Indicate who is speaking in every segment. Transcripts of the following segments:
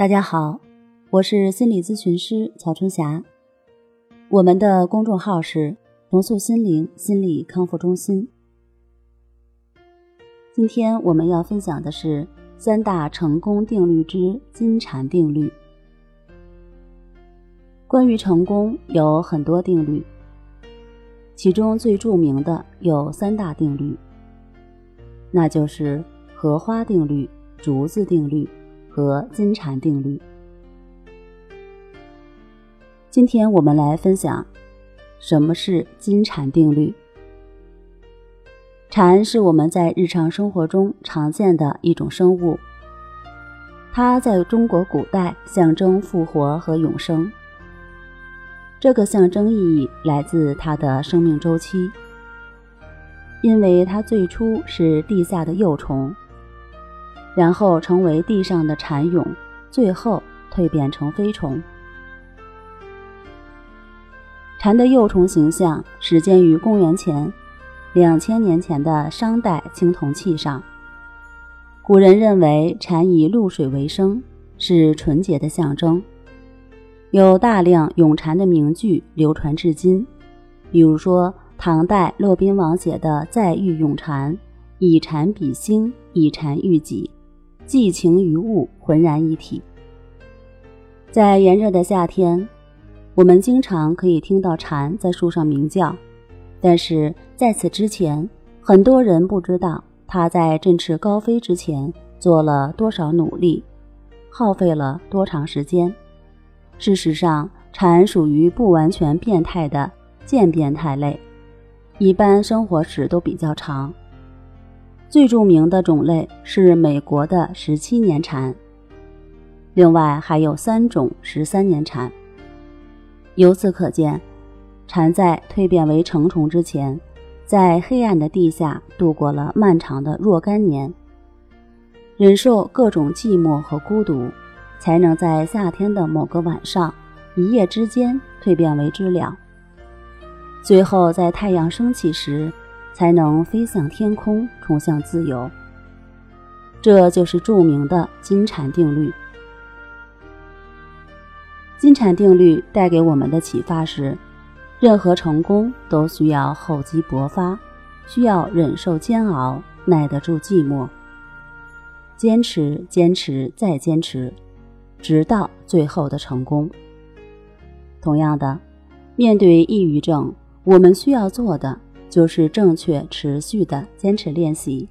Speaker 1: 大家好，我是心理咨询师曹春霞。我们的公众号是“重塑心灵心理康复中心”。今天我们要分享的是三大成功定律之金蝉定律。关于成功有很多定律，其中最著名的有三大定律，那就是荷花定律、竹子定律和金蝉定律。今天我们来分享什么是金蝉定律。蝉是我们在日常生活中常见的一种生物，它在中国古代象征复活和永生。这个象征意义来自它的生命周期，因为它最初是地下的幼虫，然后成为地上的蚕蛹，最后蜕变成飞虫。蝉的幼虫形象始建于公元前两千年前的商代青铜器上。古人认为蝉以露水为生，是纯洁的象征。有大量咏蝉的名句流传至今，比如说唐代骆宾王写的《再遇咏蝉》：“以蝉比星，以蝉喻己，寄情于物，浑然一体。”在炎热的夏天，我们经常可以听到蝉在树上鸣叫，但是在此之前，很多人不知道它在振翅高飞之前做了多少努力，耗费了多长时间。事实上，蝉属于不完全变态的渐变态类，一般生活史都比较长。最著名的种类是美国的十七年蝉，另外还有三种十三年蝉。由此可见，蝉在蜕变为成虫之前，在黑暗的地下度过了漫长的若干年，忍受各种寂寞和孤独。才能在夏天的某个晚上，一夜之间蜕变为知了，最后在太阳升起时，才能飞向天空，冲向自由。这就是著名的金蝉定律。金蝉定律带给我们的启发是：任何成功都需要厚积薄发，需要忍受煎熬，耐得住寂寞，坚持，坚持，再坚持。直到最后的成功。同样的，面对抑郁症，我们需要做的就是正确、持续的坚持练习。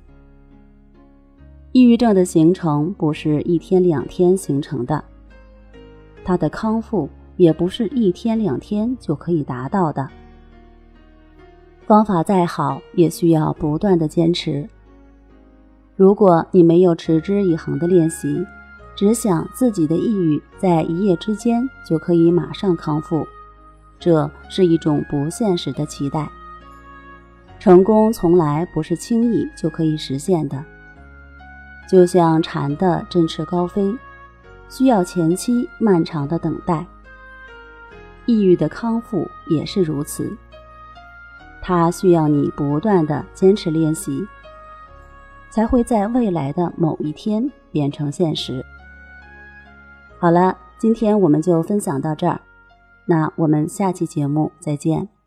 Speaker 1: 抑郁症的形成不是一天两天形成的，它的康复也不是一天两天就可以达到的。方法再好，也需要不断的坚持。如果你没有持之以恒的练习，只想自己的抑郁在一夜之间就可以马上康复，这是一种不现实的期待。成功从来不是轻易就可以实现的，就像蝉的振翅高飞，需要前期漫长的等待。抑郁的康复也是如此，它需要你不断的坚持练习，才会在未来的某一天变成现实。好了，今天我们就分享到这儿，那我们下期节目再见。